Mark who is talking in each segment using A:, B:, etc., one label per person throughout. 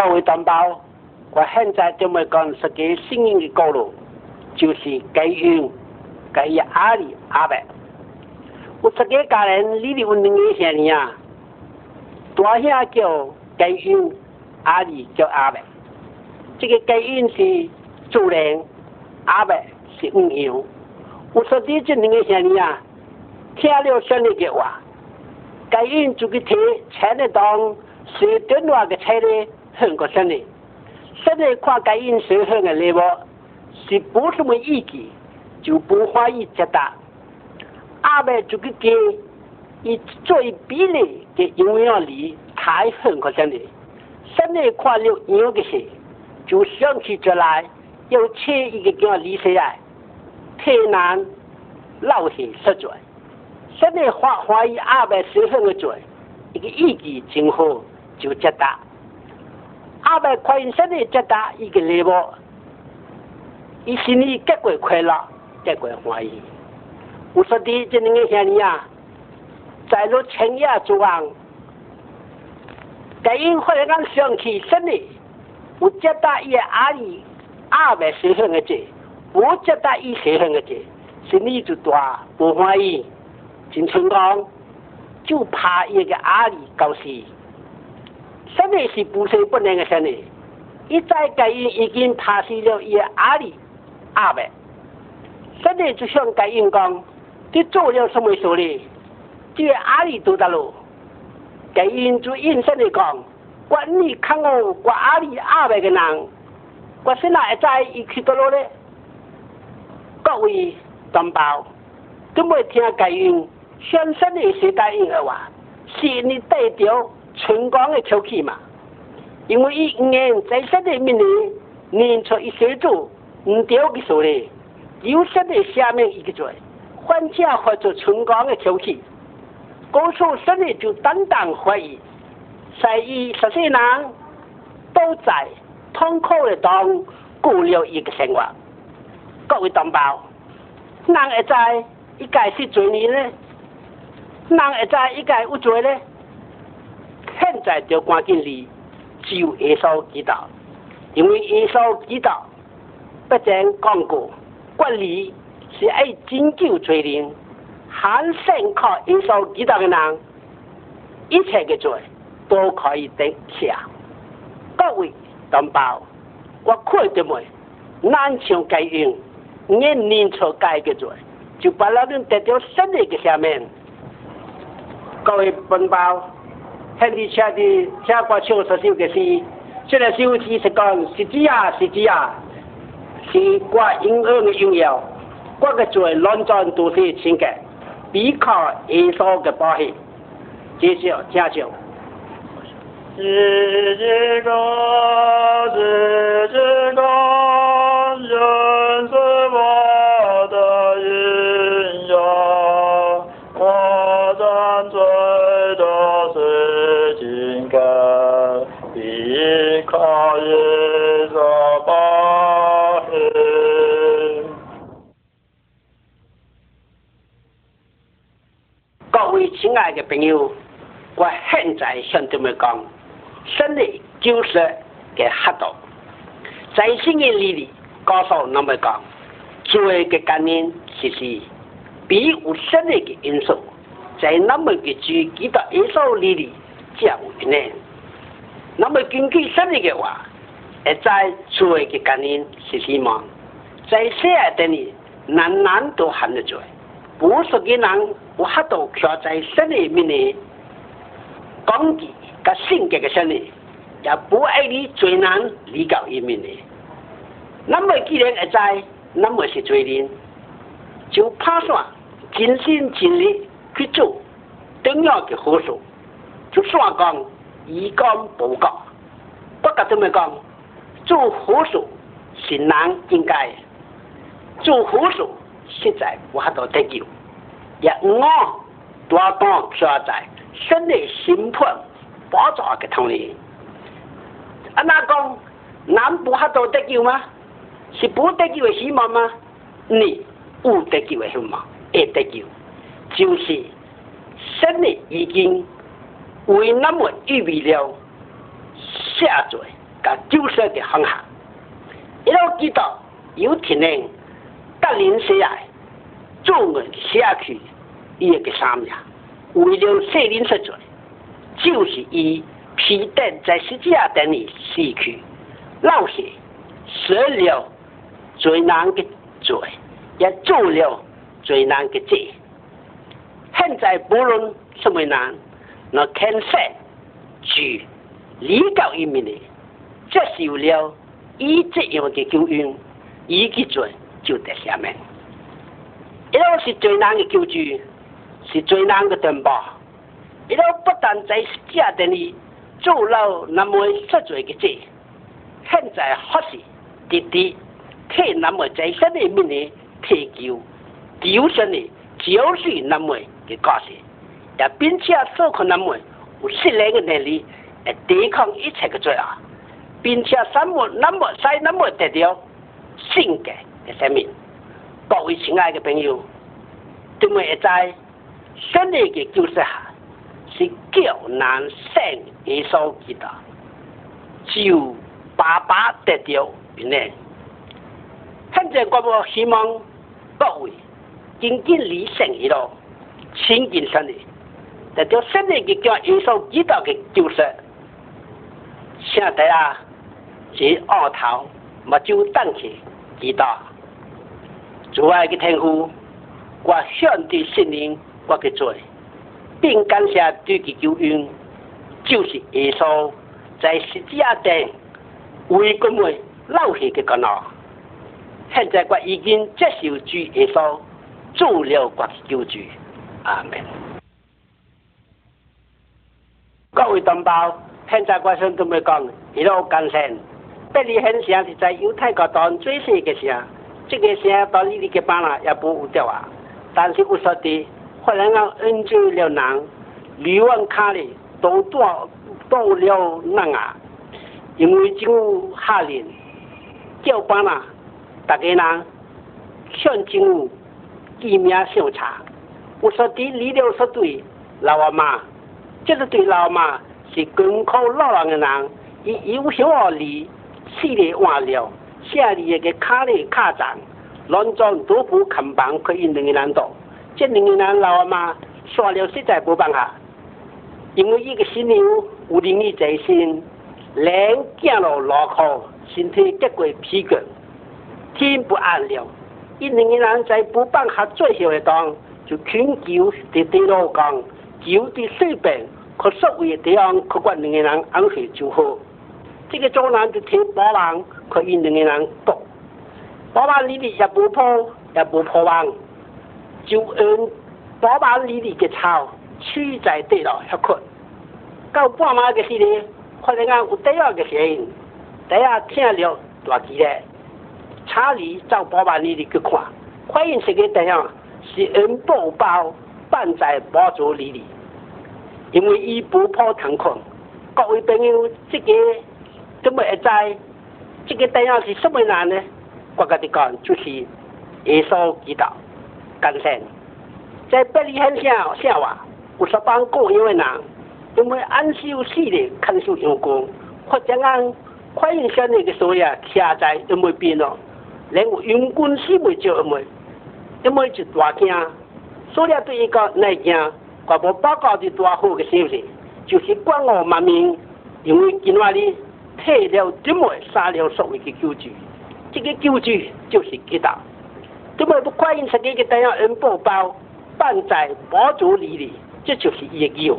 A: 各位同胞，我现在就要讲一个新颖的故路，就是盖云盖阿里阿伯。有一个家人离离婚两个兄弟啊，大兄叫盖云，阿里叫阿伯。这个盖云是主人，阿伯是五羊。有说的这两个兄弟啊，听了兄弟的话，盖云就去提钱的当是电话的车呢。很个生的，现在看该因社会的内幕，是不什么意义，就不欢迎接达。阿伯就去给以最比例的营养力太很个生的，现在看了有个事，就想起这来，要切一个叫李起来，太难老些实在。现在怀怀疑阿伯社会的罪，一个意义真好就接达。阿伯看因身体这大一个礼物，伊心里结过快乐，结过欢喜。我说的这两个兄弟啊，在路青叶之王，该因忽然间想起身体，我接大伊阿姨阿伯身上的这，我接大伊身上的这，心里就大不欢喜。真成功，就怕一个阿姨高兴。现在是不是不能个生的？一再改因已经拍死了伊阿里阿伯，现在就想改因讲，你做了什么事呢？这阿里都得路，改因就应声的讲，管你看我我阿里阿伯个人，我现在在一去得路咧。各位同胞，都没听改因相信的是改因的话，是你得着。春光的口气嘛，因为伊年在生的命里念出一些字，唔对嘅说咧，有生的下面一个嘴，换家或者春光的口气，高处生的就担当怀疑，在意十些人都在痛苦的当过了一个生活。各位同胞，人会在一概是做呢？人会在一概有罪呢？现在就赶紧离就耶稣基督，因为耶稣基督不曾讲过，管理是爱拯救罪人，喊信靠耶稣基督的人，一切的罪都可以得下。各位同胞，我看到没？难像该用，你念错该的罪，就把那人得到胜利的下面。各位同胞。听你唱的听过唱所首的诗，这个首诗是讲实际啊实际啊，是挂音乐的音乐，挂个最乱转都是情感，比靠艺术的保险。接着听唱。
B: 日日高，日日高，人
A: 亲爱的朋友，我现在向你们讲，胜利就是给黑道，在新的里里告诉那么讲，做一个概念其实比有胜利的因素，在那么个具体的因素里里较难。那么根据胜利的话，在做一个概念是希望，在现代里人人都喊得做。不是给人我很多飘在心里面的讲的个性格的心理，也不爱你最难理解一面的。那么既然会在，那么是罪人，就怕算尽心尽力去做重要的好事，就算讲以干报告，不过这么讲，做好事是难应该，做好事。实在我还多得救，也我多当飘在身内心判包扎个同里。啊，那讲南不还多得救吗？是不得救的希望吗？你不得救的希望，也得救，就是神已经为那么预备了下罪，甲救赎的方向。一路记得有天能带领起来，众人下去伊个三命，为了设灵实罪，就是以披戴在十字架等里死去，老血舍了最难的罪，也做了最难的罪。现在不论什么难，那肯设去离教一面的，接受了以这样的救恩，以个罪就得下面。一路是最难的救助，是最难的担保。一路不但在家庭里做了那么实罪的罪，现在还是弟弟替那么在身里面的提救，丢身的就是那么的高兴，也并且受可那么有适量的能力来抵抗一切的罪恶，并且生活那么在那么得到性格的生命。各位亲爱的朋友，对我在新的嘅救赎下，是较难胜耶稣基督，就爸爸得到平安。现在我们希望各位紧紧理性一路，亲近神的，得到新的嘅叫耶稣基督嘅救赎。现在啊，是二头，目睭等起基督。主爱嘅天父，我向对圣灵我去做，并感谢对其救恩，就是耶稣在十字架顶为我们流血的功劳。现在我已经接受主耶稣做了我嘅救主，阿门。各位同胞，现在我想同你讲，一路感谢，这里很像是在犹太国当最细嘅声。这个声到你哋嘅班啦，也不有掉啊。但是我说的，忽然间恩救了人，六万卡里都多多了人啊。因为政府下令叫班啦，大家人向政府记名调查。我说的你了说对，老阿妈，这个对老阿妈是艰苦老人的人，伊伊有小而离，死里换了。下里一个卡里卡站，乱装多副看板，可以两个人多。这两个人老阿妈说了实在不办下，因为一个新娘有灵力在身，连走路落苦，身体结过疲倦，天不安了。一两个人在不办下最后一当，就请求在地路讲，求的水平，可所谓的地方，可管两个人安睡就好。这个做人就听保人，可以两个人读。保安里里也不破，也不破完，就按保安里里嘅草取在地牢遐困。到半晚嘅时呢，发现有第二个声音，第二听了大机咧，查理找保安里里去看，发现这个地方是按布包放在包桌里里，因为伊不破腾困。各位朋友，这个。怎么会在，这个地方是什么人呢？我跟你讲，就是耶稣基督，感谢。在伯利恒下下话，有十帮过因为人，因为安修死的看守员工，或者按快印象那个所呀，下在因为变咯，连员工死未就因为，因为就大惊，所以对一个来讲，我无报告的多好的消息，就是关我万民，因为今话哩。退了这么杀了所谓的救主，这个救主就是基督。这么不快应十几个这样恩宝包放在宝座里里，这就是一个。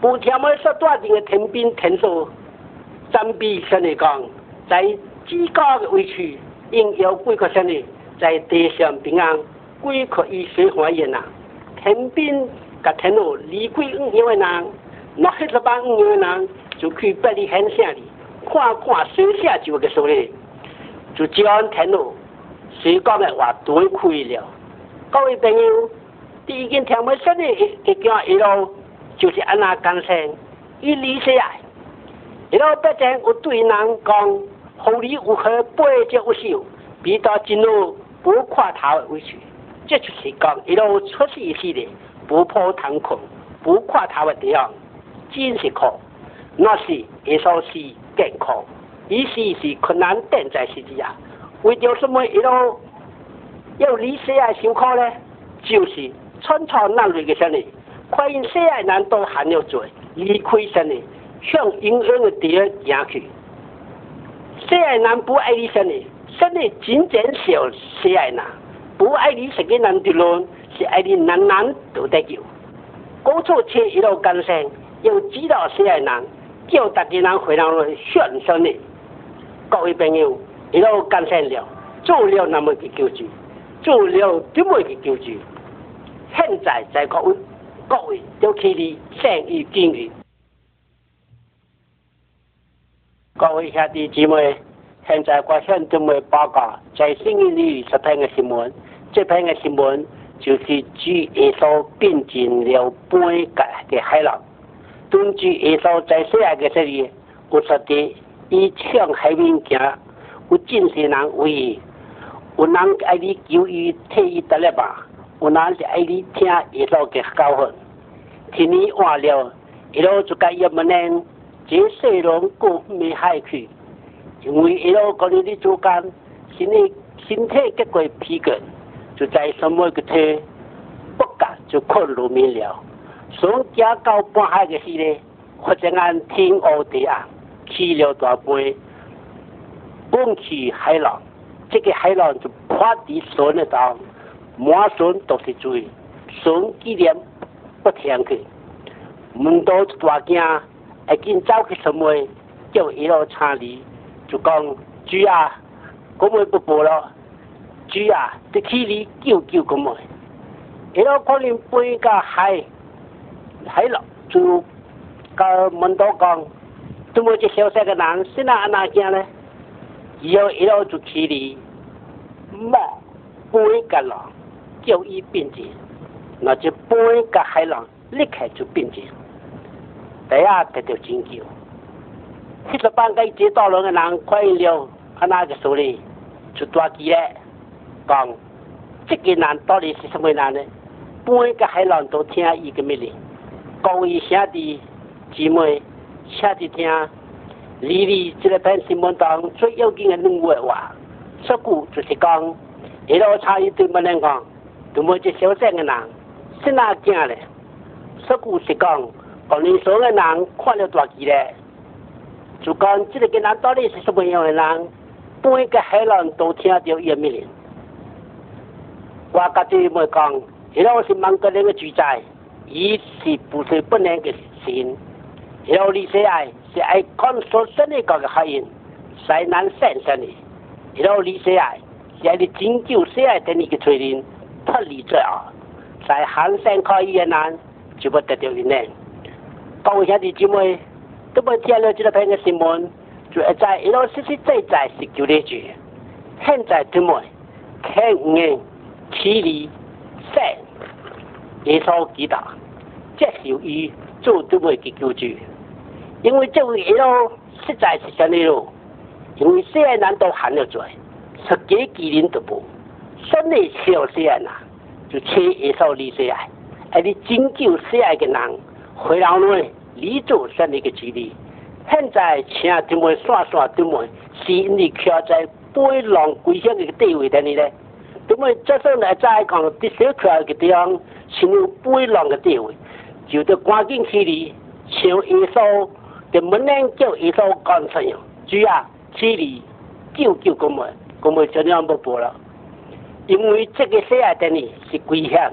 A: 不听么说多定的天兵天守，占比上来讲，在最高的位置，应有几个上的在地上平安，几可以水花人呐。天兵甲天路离开五因为人，那黑十八五因为人。就去百里很乡里，看看水下就个说嘞，就将天路水讲的话都可以了。各位朋友，第一件听没说的，一讲一路就是安那干生，一理起来，一路不正有对人讲，好你如何背着有手，比到进入不跨头的位置，这就是讲一路出事系列，不破堂空，不跨头的地方，真是苦。那是耶稣是健康，意思是困难等在时之啊。为着什么一路要离世爱辛苦呢？就是创造难类嘅生理，发现世爱人都还要做，离开生理，向阴暗的地方行去。世爱人不爱你生理，生理真正少世爱人，不爱你十个人的路，是爱你人人都得救。工作车一路跟上，要知道世爱人，叫大家人回来向生理。各位朋友，一路跟上了，做了那么个救助，做了这么个救助？现在在各位各位都起嚟生意经营。各位兄弟姊妹，现在我向各位报告，在新闻里所篇的新闻，这篇的新闻就是主耶稣变进了半个的海浪。根据耶稣在世界嘅这里，有说的，以向海面行，有真些人为，有人爱你救伊，替伊得了吧？有人是爱你听耶稣嘅教训，天你换了，一路就该要么呢？这世人过未害去，因为一路嗰啲啲做间，身体身体结过疲倦，就在什么个体不敢就困入眠了。想加到半海嘅时咧，或者按天黑地暗，起了大杯，蹦起海浪，这个海浪就趴地船得到。满船都是水，船几点不停去，门都大惊，会见走去什么？叫一路查理，就讲主啊，咁咪不报咯？主啊，得起你救救咁咪？一路可能背个海，海咯就个门都讲，怎么这小小个人，是哪哪惊呢？以后一路就起你，冇背个浪。叫伊变质，那就半个海浪立刻就变质，第二得到拯救。七十八个接到人的人快了，他那个手里就抓起来，讲这个人到底是什么人呢？半个海浪都听伊个命令，各位兄弟姊妹，请弟听，丽丽这个篇新闻当最要紧的任务话，说句就是讲，一路差一对不能讲。咁么这小镇嘅人是哪惊咧？说故事讲，讲你所嘅人看了大几咧，就讲这个嘅人到底是什么样嘅人？半个海浪都听到伊嘅命令。我家己咪讲，伊老是芒格人嘅主宰，伊是不是不能嘅神？伊老李世爱是爱看所生嘅嗰个海人，西南山上嘅。伊老李世爱是爱你拯救世爱等你嘅罪人。脱离罪恶，在寒山靠伊嘅人就不得到云呢。各位兄弟姊妹，都冇听了这个篇嘅新闻，就一在一路实实在在是救呢句。现在都冇看眼起离山，耶稣基督接受伊做都冇嘅救主，因为这位一路实在是真路，因为世界人都犯了罪，十几几年都冇。生理小些人呐，就切一手离水爱，而你拯救世爱的人，回来呢，立足生理个距离。现在请他们算算，他们是你靠在背浪归乡个地位的呢咧？他们这时候来再讲，第小块个地方，是有背浪个地位，就得赶紧起离，像耶稣的门能叫耶稣干什样？主啊，起离救救我们，我们就那样不播了。因为这个世界的呢是危险，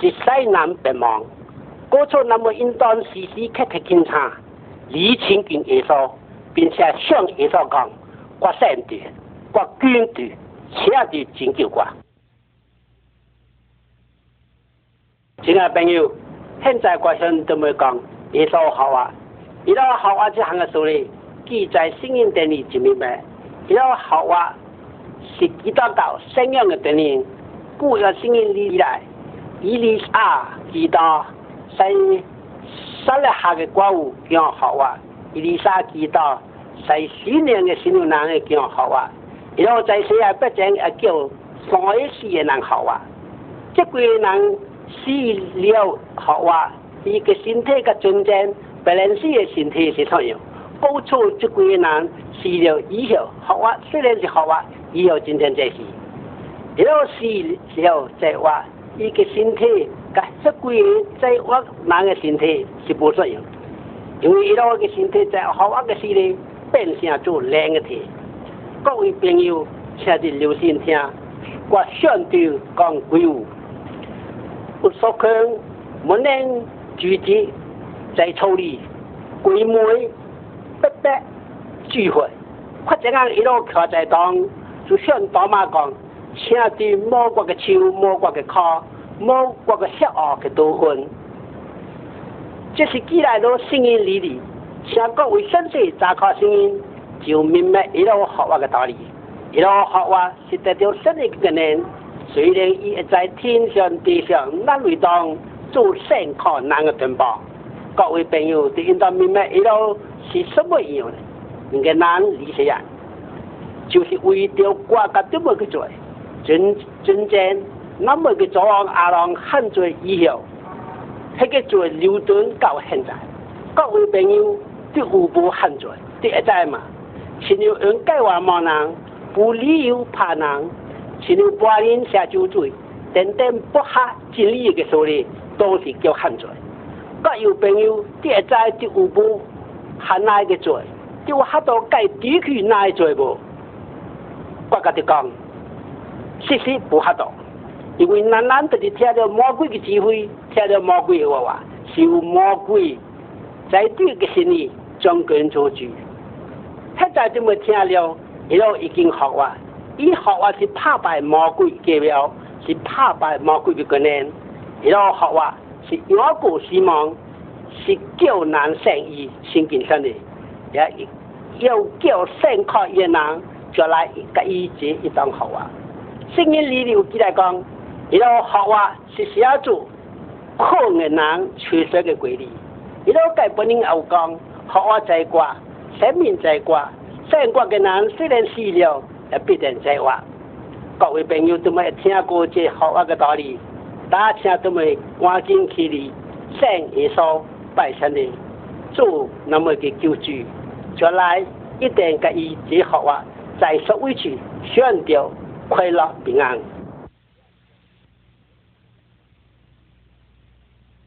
A: 是西南北望，过错那么应当时时刻刻检查，理清跟耶稣，并且向耶稣讲，我善的，我捐的，请的拯救我。亲爱朋友，现在我想都没讲，耶稣好啊，耶稣好啊，这行个手里记在圣经的里就明白，耶稣好啊。是几多道信仰的等人，故要信仰你来，伊里啊，几多在杀了下个怪物叫好啊，伊里沙几多在新年的新郎的叫好啊，然后在世界不正也叫三世的人好啊，这个人死了好啊，一个身体的尊正，本来是的身体是怎样？补出这几个人死了以后，学话虽然是学话，以后今天这是，一路死了再话，一个身体，甲这几个在我人的身体是不适用，因为一路个身体在学话个时呢，变成做两个体。各位朋友，请你留心听，我相对讲规矩，不说空，不能聚集在处理规模。不得聚会，或者讲一路靠在当，就像大妈讲，请对某国嘅手、某国嘅脚、某国嘅血压嘅多分。这是既来到声音里里，请各位先生查考声音，就明白一路学话嘅道理。一路学话是得到新嘅概念，虽然伊在天上地上那里当做善靠难嘅同胞，各位朋友都应当明白一路。是什么样的？应该难理解呀，就是为了国家这么个做，真真正那么个做阿郎犯罪以后，迄个做流转到现在，各位朋友都有无犯罪？第一在嘛，是有人计划骂人，不理由怕人，是有八人下酒醉，等等不合真理的说理，都是叫犯罪。各位朋友第一在就有无？还哪一个罪？就哈多该地区哪一罪不？我甲你讲，其实不哈多，因为咱咱得是听到魔鬼的指挥，听到魔鬼的话话，是有魔鬼在对个心里装根做主。现在这么听了，一路已经学话，伊学话是怕败魔鬼嘅了，是怕败魔鬼的概念，一路学话是越过希望。是叫人生意先健身的，也要叫生靠的人就来甲伊这一当好啊。圣经里有记来讲，伊老好话是写做靠的人缺失的规律。伊老该本人有讲，好话在挂，生命在挂，生活的人虽然死了，也必定在活。各位朋友都没听过这好话的道理，大家都没赶紧去哩，生耶稣。拜神的做那么个救助，将来一定给伊最好啊，在社会处选调快乐平安。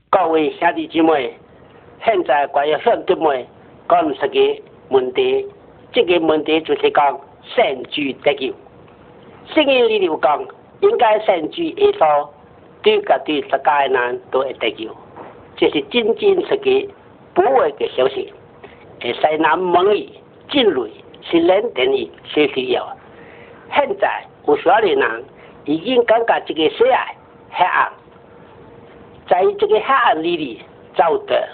A: 各位兄弟姊妹，现在关于兄弟们讲一个问题，这个问题就是讲圣主得救。圣经里头讲，应该圣主耶稣对个对世界人都会得救。这是真真实实、不会的消息。诶，西南蒙语、进入是人等于需要。现在有少年人已经感觉这个世界黑暗，在这个黑暗里里走的，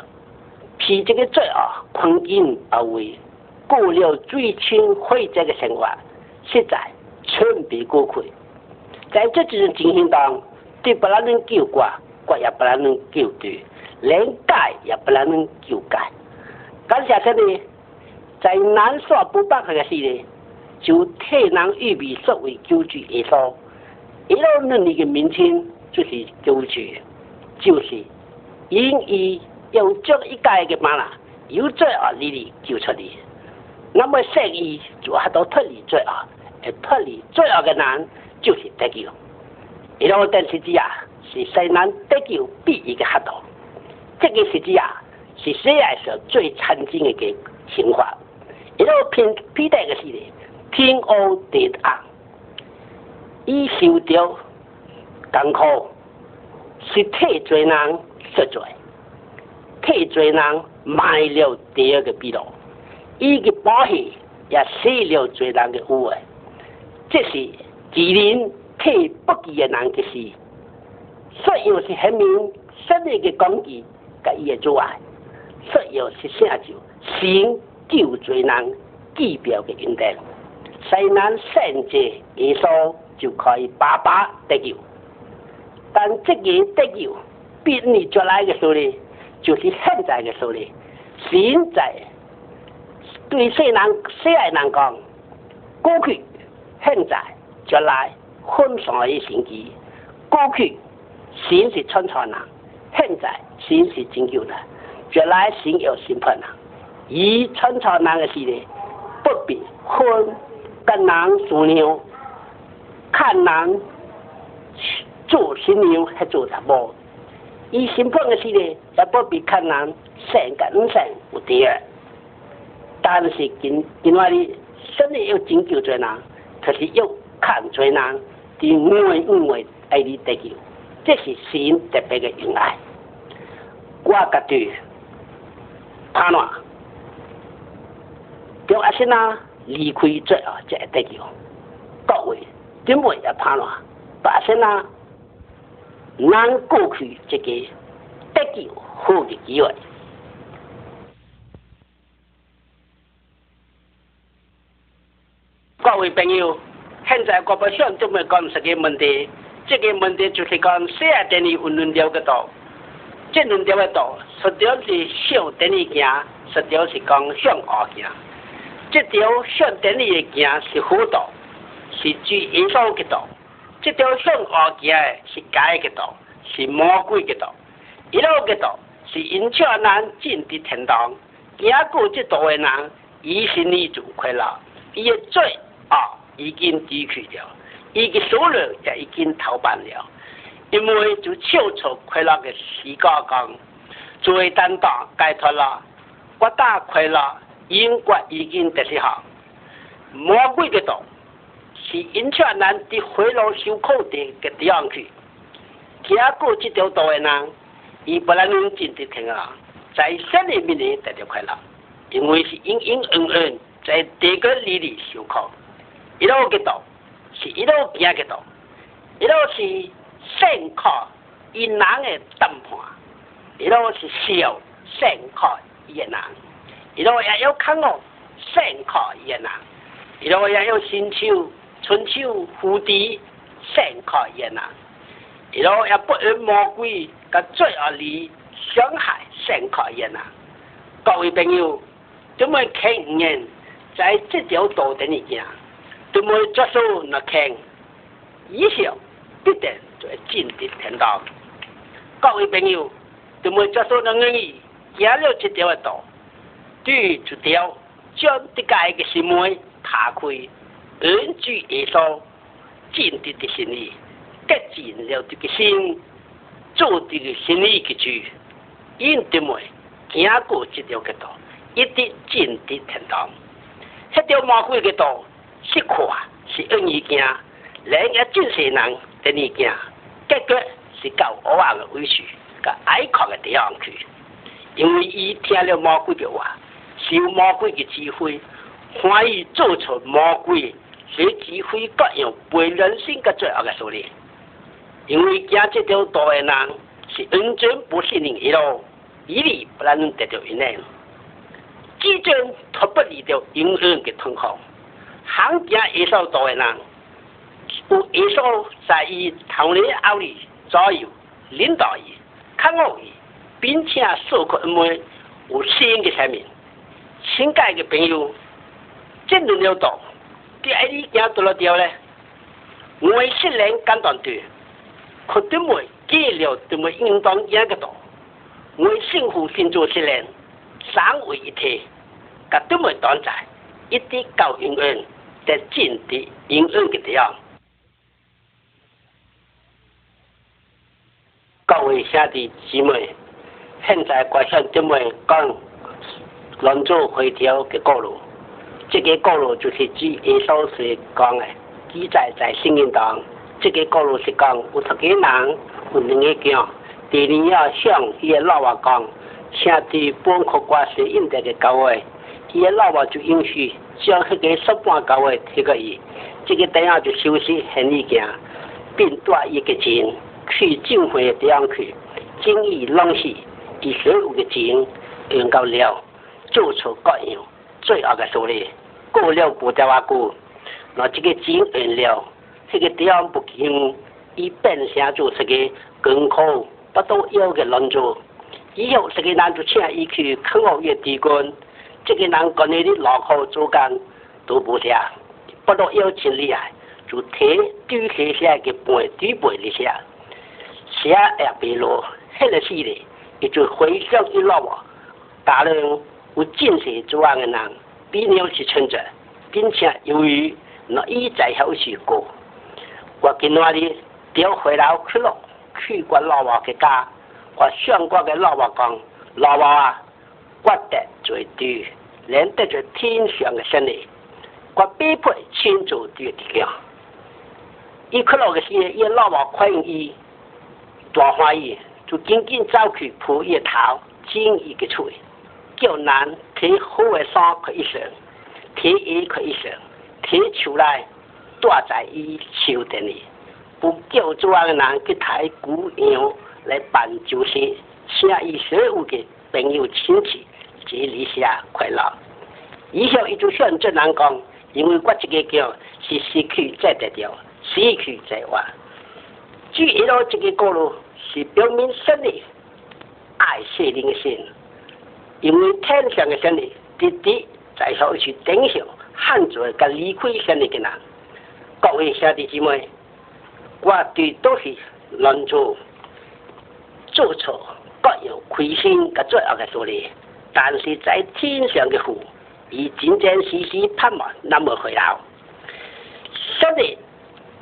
A: 被这个罪恶困境而为，过了最轻灰这个生活，实在寸步过去。在这几种情形当，对不能救国，国也不能救对。连改也不能救改，感谢神呢，在难说不办法的时呢，就替人预备作为救主耶稣，一路那里的名称就是救主，就是因以用这一改的嘛啦，由罪恶里里救出来，那么圣意就还到脱离罪恶，而脱离罪恶的人就是得救，一路电视机啊，是西南得救必一个黑道。这个实际啊，是世界上最常见的个情况。一路偏偏待个是呢，天黑地暗，伊受着艰苦，是替罪人受罪，替罪人埋了第二个秘路，伊个保险也死了罪人的污秽。这是吉林替不义的人的事，所以是很明实的个攻击。甲伊的阻碍，所以是啥就先救罪人记表的应定，西南圣者耶稣就可以爸爸得救。但这个得救，比你将来的时候呢，就是现在的时候呢。现在对世人世人人讲，过去、现在、将来分上的星期，过去先是传传人。现在心是拯救的，将来心有心盼呐。以穿朝人个时咧，不必分跟人做娘，看人做新娘还做什么？以新婚个时咧，也不必看人生跟唔生有啲但是今今话哩，真系要拯救罪人，就是要看罪人，伫五位五位爱你得救，这是神特别嘅恩爱。我家对怕哪？叫阿先啊离开罪啊，才会得救。各位点会也怕哪？阿先啊，难过去这个得救好嘅机会。各位朋友，现在我不想这么讲这个问题，这个问题就是讲谁等于运轮流个道，这轮流个道，实际是小等于行，实际是讲向后行。这条向等于的行是好道，是主耶稣的道；这条向后行的是假的道，是魔鬼的道。一路的道是引出人进的天堂，行过这道的人，一心里就快乐，伊的罪。啊，已经低去了，伊个数量也已经逃办了，因为就超出快乐嘅时间讲，作为担当解脱了，我大快乐英国已经得是好，魔鬼嘅道是引出人的回路受苦的个地方去，经过这条道的人，伊不能进得天啊，在生里面里得到快乐，因为是因因恩恩在这个里里修苦。一路嘅道是一路行嘅道，一路是胜靠伊人嘅谈判，一路是笑胜靠伊嘅人，一路也要看我胜靠伊嘅人，一路也有春秋春秋蝴蝶胜靠伊嘅人，一路也不与魔鬼甲罪恶里伤害胜靠伊嘅人。各位朋友，怎么看人在这条道顶里行？怎么接受那看？以后必定就会进入天堂。各位朋友，怎么接受那愿意走了这条道？对这条将这个的心门打开，恩主耶稣进入的心里，结进了这个心，做这个心里的主，因怎么走过这条的道，一定进入天堂。这条魔鬼的道。是看是愿意行，另一真些人等你行，结果是到恶啊的委屈，个哀哭的地方去。因为伊听了魔鬼的话，受魔鬼的指挥，欢喜做出魔鬼所指挥各样背人性个罪恶的手令。因为行这条道的人是完全不信任伊咯，伊里不能得到应许，即将脱不离掉永远的痛苦。行行耶稣道的人，有耶稣在伊头里后里左右领导伊、看护伊，并且授课恩惠，有新的生命。新界的朋友，进入了道，第二日行到了掉呢？我虽然简单对，可对么记了对么应当一个道。我幸福心做虽然三位一体，甲对么短暂，一啲高永恩。在进的阴暗的地方，各位兄弟姊妹，现在我想这么讲，兰州回调的道路，这个道路就是指耶稣是讲的，记载在圣经当。这个道路是讲有十个人，有两个讲，第二要向伊个老话讲，兄弟本可挂是应得的高位，伊个老话就允许。将迄个十半高位提个伊，这个等下就休息很意见，并带一个钱去警会地方去，经意弄死，以所有的钱用够了，做出各样最恶的事理，过了不得话过，那这个钱用了，这个地方不行，伊变成做这个更苦，不都要个人做，以后这个人就请伊去看学院地官。这个人跟你的老口做工都不下，不到要钱厉害，就提丢些些个背丢背的些，写也别落，黑了死的，也就回想一老啊，大人有见识做案的人，比你是存在，并且由于那一在后去过，我今那里调回来去了，去过老王的家，我向过的老王讲，老王啊，我的最对，连带着天上的胜利，我必配亲自对的了。伊去了个时，伊老王看伊大欢喜，就紧紧走去铺一头，进一个厝。叫男提好的衫可以穿，提衣可以穿，提出来挂在伊手顶里。不叫做个人去抬古样来办酒席，请伊所有的朋友亲戚及理下快乐。以后伊就向这人讲，因为我这个叫是失去再得掉，失去再还。至于了这个过路是表明胜利，爱谢灵性。因为天上的神力，直直在后去顶上汉族个离开神力的人。各位兄弟姊妹，我对都是乱做做错，各有亏心个罪恶的道理。但是在天上的父，已真真实实盼望那么回来。神力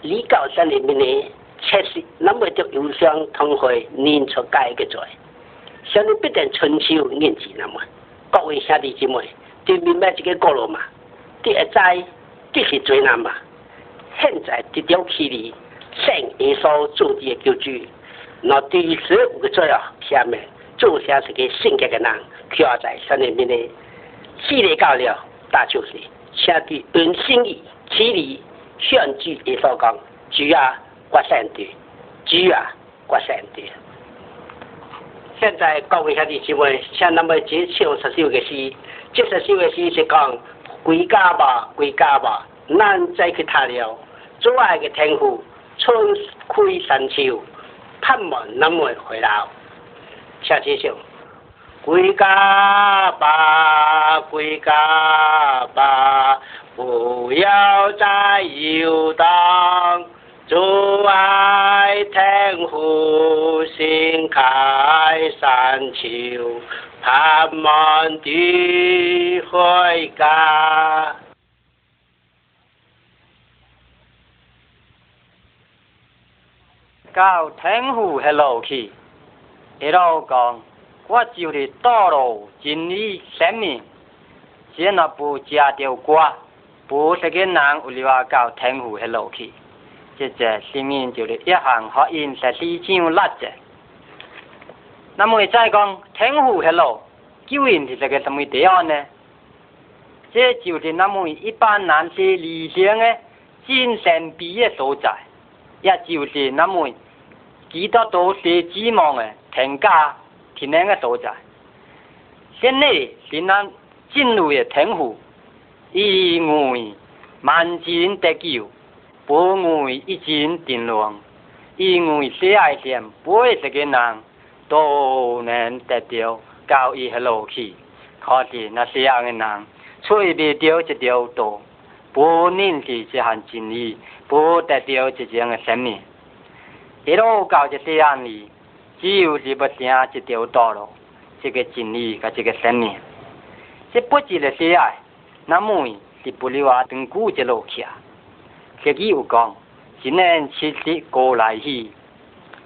A: 离教神力面呢，确实那么就有相同会念出该个罪。相信必定春秋念字那么，各位兄弟姊妹，对明白这个过路嘛？第一在这是最难嘛？现在这条距离，圣耶稣做的救主，那第十五个罪啊，下面做下这个性格的人，要在神里面的系列教了，大就是下弟按心意，距离向主耶稣讲，主啊，我善的，主啊，我善的。现在各位兄弟姊妹，像那么接唱十首个诗，这十首个诗是讲归家吧，归家吧，咱再去谈了。做爱的天父，春开山丘，盼望那么回来。下接唱，归家吧，归家吧，不要再游荡。阻碍天父心开山丘，盼望的回家。
C: 到天父的路去，一路讲，我就是道路、真理、生命，只那不加掉我，不是个人为了到天父的路去。这只生命就是一行合印十四张蜡只。那么再讲天父的路，究竟是这个什么地方呢？这就是那么一般人些理想的精神毕业所在，也就是那么几多都是指望的天家天人的所在。现在是咱进入的天父，因为万人得救。不为一经定论，因为喜爱点，不会这个人都能得到高一的路去。可是那些样的人，吹不掉一条道，不认识这项真理，不得到这样的生命。一路搞这些样里， 只有是要行一条道路，这个真理甲这个生命，这不值得喜爱，那么是不留啊，等古一路去啊。自己有讲，只能七十过来去，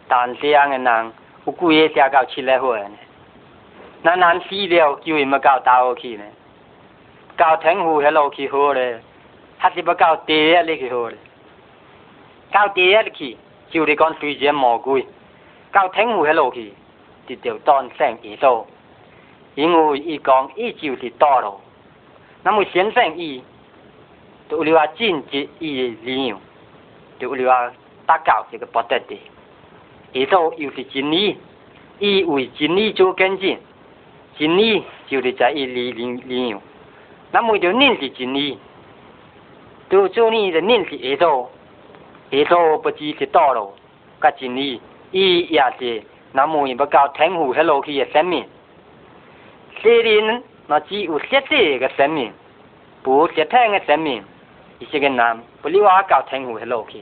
C: 但这样的人有几个写到七来岁呢？那人死了，就为么到大学去呢？到天府迄路去好咧，还是要到地下里去好咧？到地下里去，就是讲随前魔鬼；到天父迄路去，就叫当圣耶稣。因为伊讲，伊就是道路。那么先生伊。就你话禁止伊理由，就你话达到这个不得的，而都又是真理，伊为真理做跟进，真理就是在伊理理理由，那么就认识真理，就做你的认识而都，而都不只是道路，甲真理， อียาเจนามูยบกาวแทงหูเฮโลคีเซมินเซรินนาจีอุเซเตกเซมินปูเซแทงเซมินอีเชกันนามปลิวากาวแทงหูเฮโลคี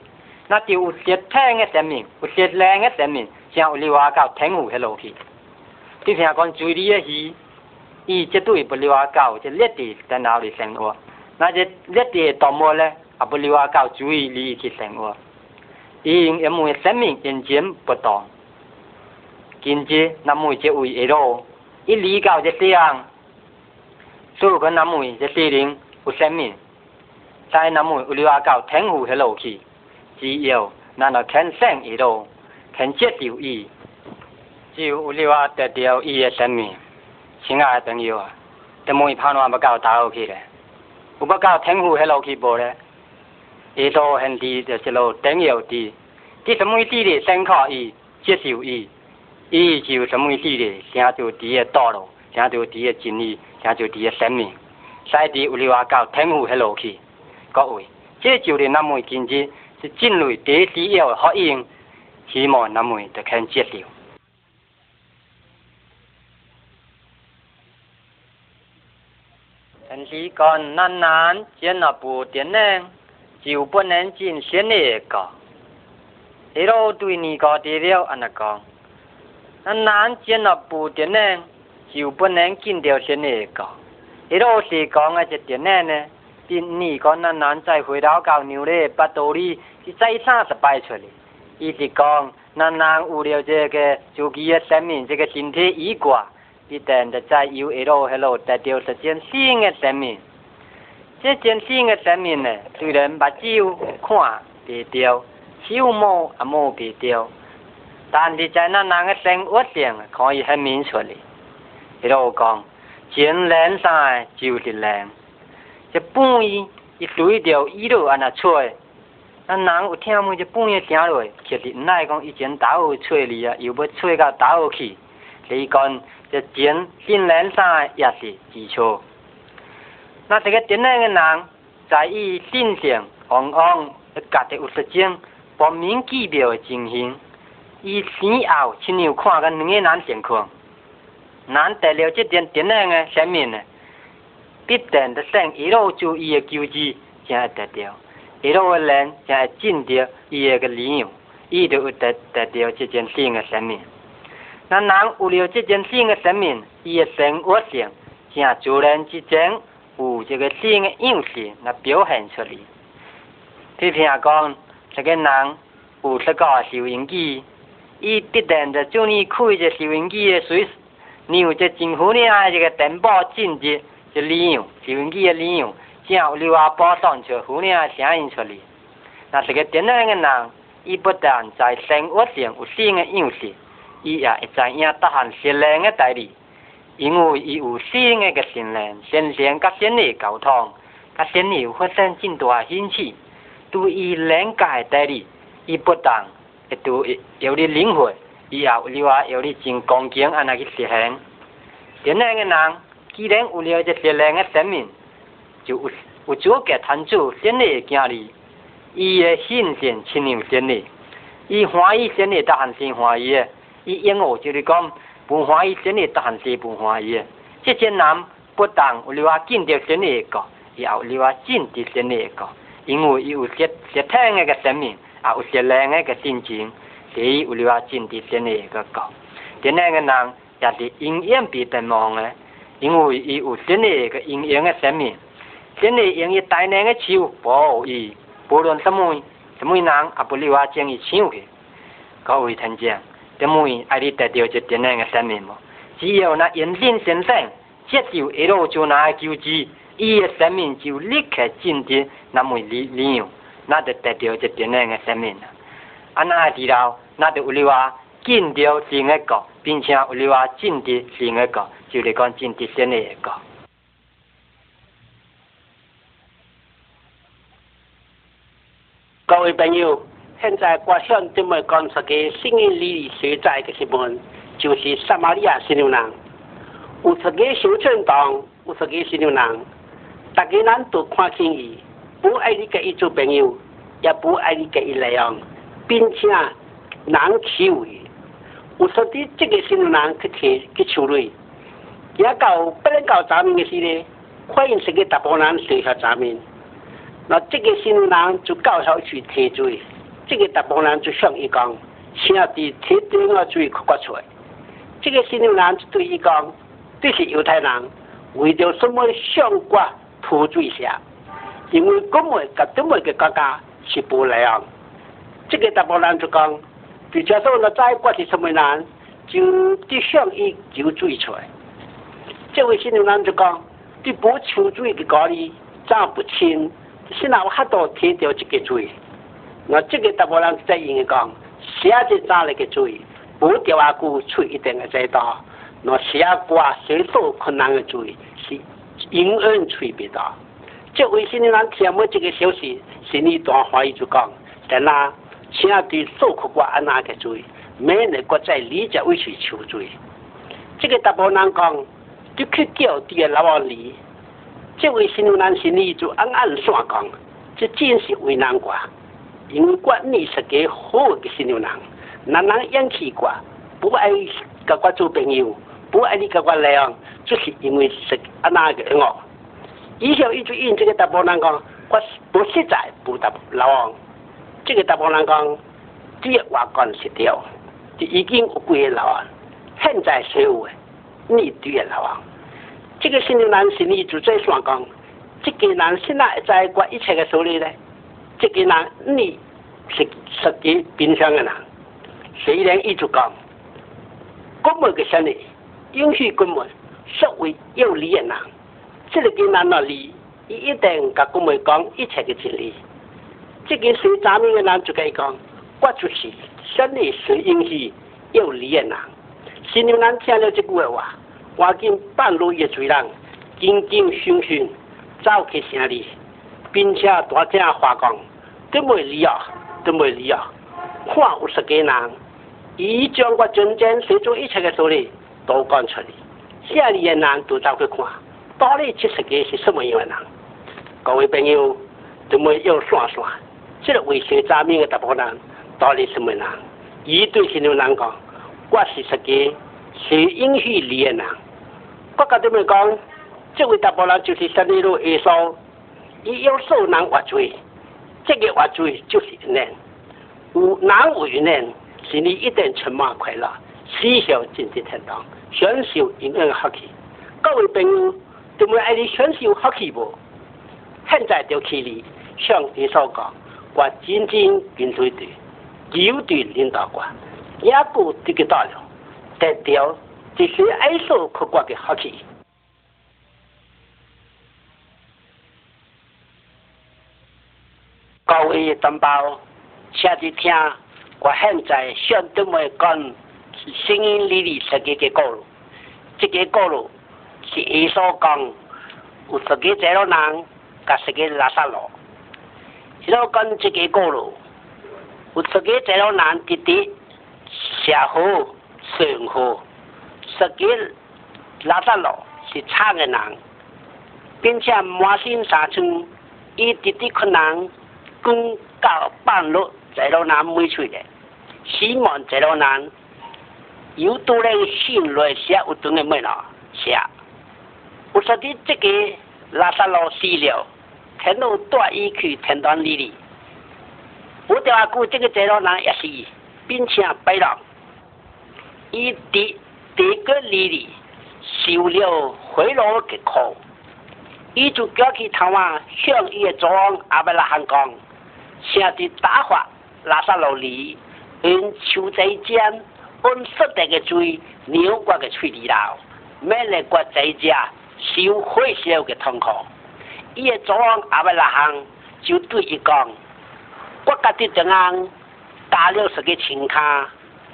C: นาจีอุเซแทงเซมินอุเซแรงเซมินเสียงอุลิวากาวแทงหูเฮโลคีที่เสียงก่อนจุยดีฮีอีจะตุยปลิวากาวจะเล็ดตีแต่นาวดิเซงอวนาจะเล็ดตีต่อมัวเลยอปลิวากาวจุยลีคีเซงอว ing emwe saming in jim potong kinje namu je ui ero i li gao je tiang su ko namu je tiring u saming sai namu u liwa gao teng hu hello ki ji yo na na ken sang i ro ken je tiu i ji u liwa de tiu i ye saming xin a teng yo တမွေဖာနောမကောက်တာဟုတ်ခေတယ်ဥပကောက်ထင်းဟုဟဲလောက်ခိပေါ်တယ် 伊都很低，就一路顶有低，伫什么地咧？先靠伊接受伊，伊就什么地咧？成就地的道路，成就地的真理，成就地的生命。使地有留啊到天赋迄路去，各位，这就是那么今日是进入第一需要福音，希望那么就肯接受。但是讲难难见那部电影，就不能进先那个。一路对你个地了安那讲，难难见那部电影，就不能进掉先那个。一路是讲啊，这电影呢，比你讲难难再回到高牛咧，八道理是再三十摆出来。伊是讲难难有了这个自己的生命，这个身体已挂。一定就在有一路迄路得到一件新的生命， 这件新的生命呢，虽然目睭看不到，手摸也摸不到，但是在那人的生活上可以很明确的。迄路讲，真灵上就是灵，这半夜一对着一路安那吹，那人有听闻这半夜听落，其实乃讲以前倒有吹你啊，又要吹到倒去，你讲。这钱新人上也是基础。那这个电影的人，在伊身上往往家己有实践，把明记表的情形，伊先后亲有看个两个人情况。咱得了这点电影的生命呢，必定的生一路注意的救治，才会得到；一路的人才会尽到伊个理由，伊就会得得到这件新的生命。那人有了这件新的生命，伊的生活上，正自然之间有这个新的样式来表现出来。譬如讲，这个人有这个收音机，伊必定就叫你开这收音机的水，你有这政府呢这个电报进入这利用收音机的利用，正有另外播送出户呢声音出来。那这个电脑的人，伊不但在生活上有新的样式。伊也会知影得含善良的代理， 因为伊有新诶个善良，善良甲善的沟通，甲善有发生真大兴趣。对伊人家的代理，伊不但会对有你领会，伊也有另外有你真恭敬安尼去实行。善良的人，既然有了这善良的生命，就有有资格谈主善的经历。伊的信心亲有善的，伊欢喜善的得含心欢喜的。伊因我就是讲，不欢喜真的但是不欢喜。这些人不但有另外见到真的一个，也有另外见到真的一个，因为伊有实实体的个生命，也有实亮的个心情，所以有另外见到真的一个个。真个人也是营养比得忙的，因为伊有真的一个营养的生命，真的用伊大量的手保护伊，不论什么什么人也不另外将伊抢去，各位听见？ 怎么爱你得到这点样的生命无？只有那认真先生接受一路就拿救治，伊的生命就立刻进入那么理理由，那就得到这点样的生命了。啊，那知道，那就有你话进到另一个，并且有你话进入另一个，就是讲进入新的一个。
A: 各位朋友。 现在我想这么讲出个新的理所在的新闻，就是撒玛利亚新牛人，有出个小村庄，有出个新牛人，大家人都看清伊，不爱你个一做朋友，也不爱你个一来往，并且难欺负。有说的这个新牛人去提去处理，也搞不能搞咱们的事呢，欢迎这个大部分人随下咱们，那这个新牛人就搞好去提罪。这个大部人就向伊讲，请伫铁定要注意看出来。这个新牛人就对伊讲，这是犹太人，为着什么相关拖水下？因为根本甲东北嘅国家是不一样。这个大波人就讲，就假说那再过是什么人，就啲相依就追出来。这位新娘人就讲，啲不求水嘅家里长不清，现在我还多贴掉这个水。那这个大波人在应讲，下只扎那个水，不掉阿姑出一定嘅在道。那下瓜水手困难嘅水是因恩吹别到。这位新娘人听冇这个消息，心里大怀疑就讲，在那。请对受苦国安那个罪，没能国在理解为去求罪。这个大波人讲，就去叫第老王里，这位新郎心里就暗暗算讲，这真是为难过。因为你是个好的新郎，男人养起过，不爱跟我做朋友，不爱你跟我来往就是因为是安那个我。以前一直应这个大波人讲，我不实在不答老王。这个大部人讲，只要话讲是对，就已经有几个老啊，现在所有的你对个老啊，这个新的男心里就在想讲，这个人现在在管一切的手里呢，这个人你是实际冰箱的人，虽然一直讲，根本个生理允许根本社会有利的人，这个跟人那里一定甲根本讲一切的真理。这个谁咱们的人就该讲，我就是生理谁允许有理的人。新娘人听了这句话，赶紧半路一追人，紧紧迅迅走去城里，并且大声话讲：，都没理啊，都没理啊！看有十几人，已将我真正随做一切的道理都讲出来，下里的人都走去看，到底这十个是什么样的人？各位朋友，都没要算算。这个为学查明的大部分人到底什么人？伊对新娘人讲，我是十个是允许离的人。我甲他们讲，这位大部分人就是生理路耶稣，伊有受难活罪，这个活罪就是人，有难为人，心里一定充满快乐，思想进入天堂，享受永远福气。各位朋友，对们爱你享受福气不？现在就去你向耶稣讲。我真正跟随的，有对领导官，也过这个道路，得到这些爱受可观的好处。各位同胞，下次听我现在向对们讲声音里里设计的道路，这个道路是耶稣讲，有十个这路人，甲十个拉萨路。然后跟这个过路，有这个这路难滴滴下河上河，十个拉萨路是差的人，并且马新山村一滴滴困难，公到半路这路难没出的，希望这路难有多人信来写有多的没了写，我说的这个拉萨路死了。天路大一去天端里里，我调阿姑这个这路人也是，并且白了，伊第第个里里受了贿赂的苦，伊就叫去台湾向伊的庄阿伯拉汉讲，下的大法拉萨路里，因求在间，按实定的罪，牛国的处理了，免来国在家受火烧的痛苦。伊个左阿伯拉行就对伊讲，我家己怎样打了十个钱卡，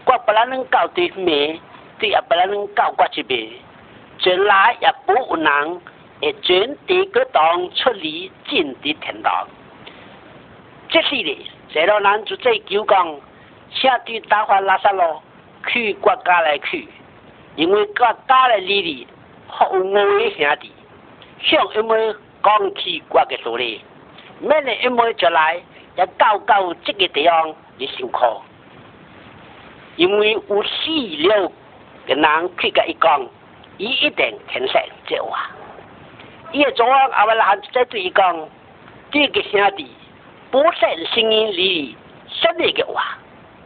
A: 我不能搞对面，对也不能搞我这边，将来也不有人会转地个当处理进的天堂。这是哩，这老人就在求讲，下对大话拉萨咯，去国家来去，因为国家来里里好危险的，像因为。讲起国嘅道理，每年一每出来也到到这个地方嚟上课，因为有死了嘅人佢嘅一讲，伊一定听信这话。伊个昨晚阿伯拉在对伊讲，这个兄弟不信声音里说的嘅话，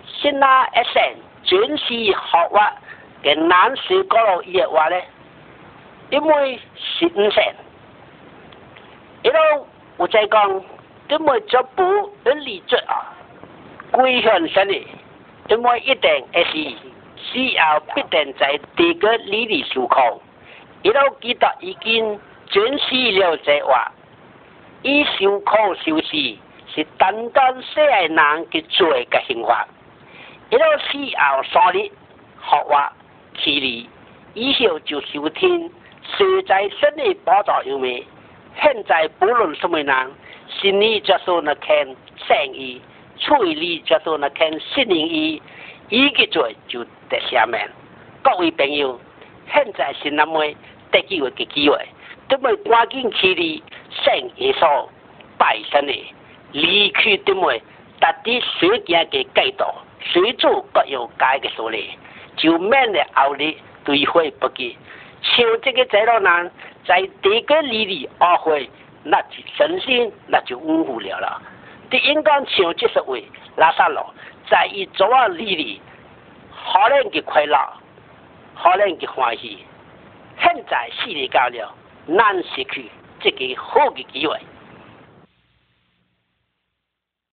A: 先拿一声全是学话嘅难说嗰路嘢话咧，因为是五成。一路我再讲，怎么脚步要立足啊？归向神的，怎么一定会是需要必定在第个里里受苦。一路记得已经准许了这话，以受苦受死是单单世人嘅罪嘅刑罚。一路需要三日学话起立，以后就收听。谁在神的宝座上面？现在不论什么人，心里就说那看善意，嘴里就说那看信灵意，一个罪就得下面。各位朋友，现在是那么得机会嘅机会，都么赶紧起立，圣耶稣拜神的，离去都么达啲水件嘅街道，水做各有该嘅所理，就免得后日对悔不及。像这个这路人，在这个里里懊悔，那就神仙那就误会了了。第应该像这十位拉萨路，在伊昨晚里里，可能嘅快乐，可能嘅欢喜，现在死里到了，难失去这个好嘅机会。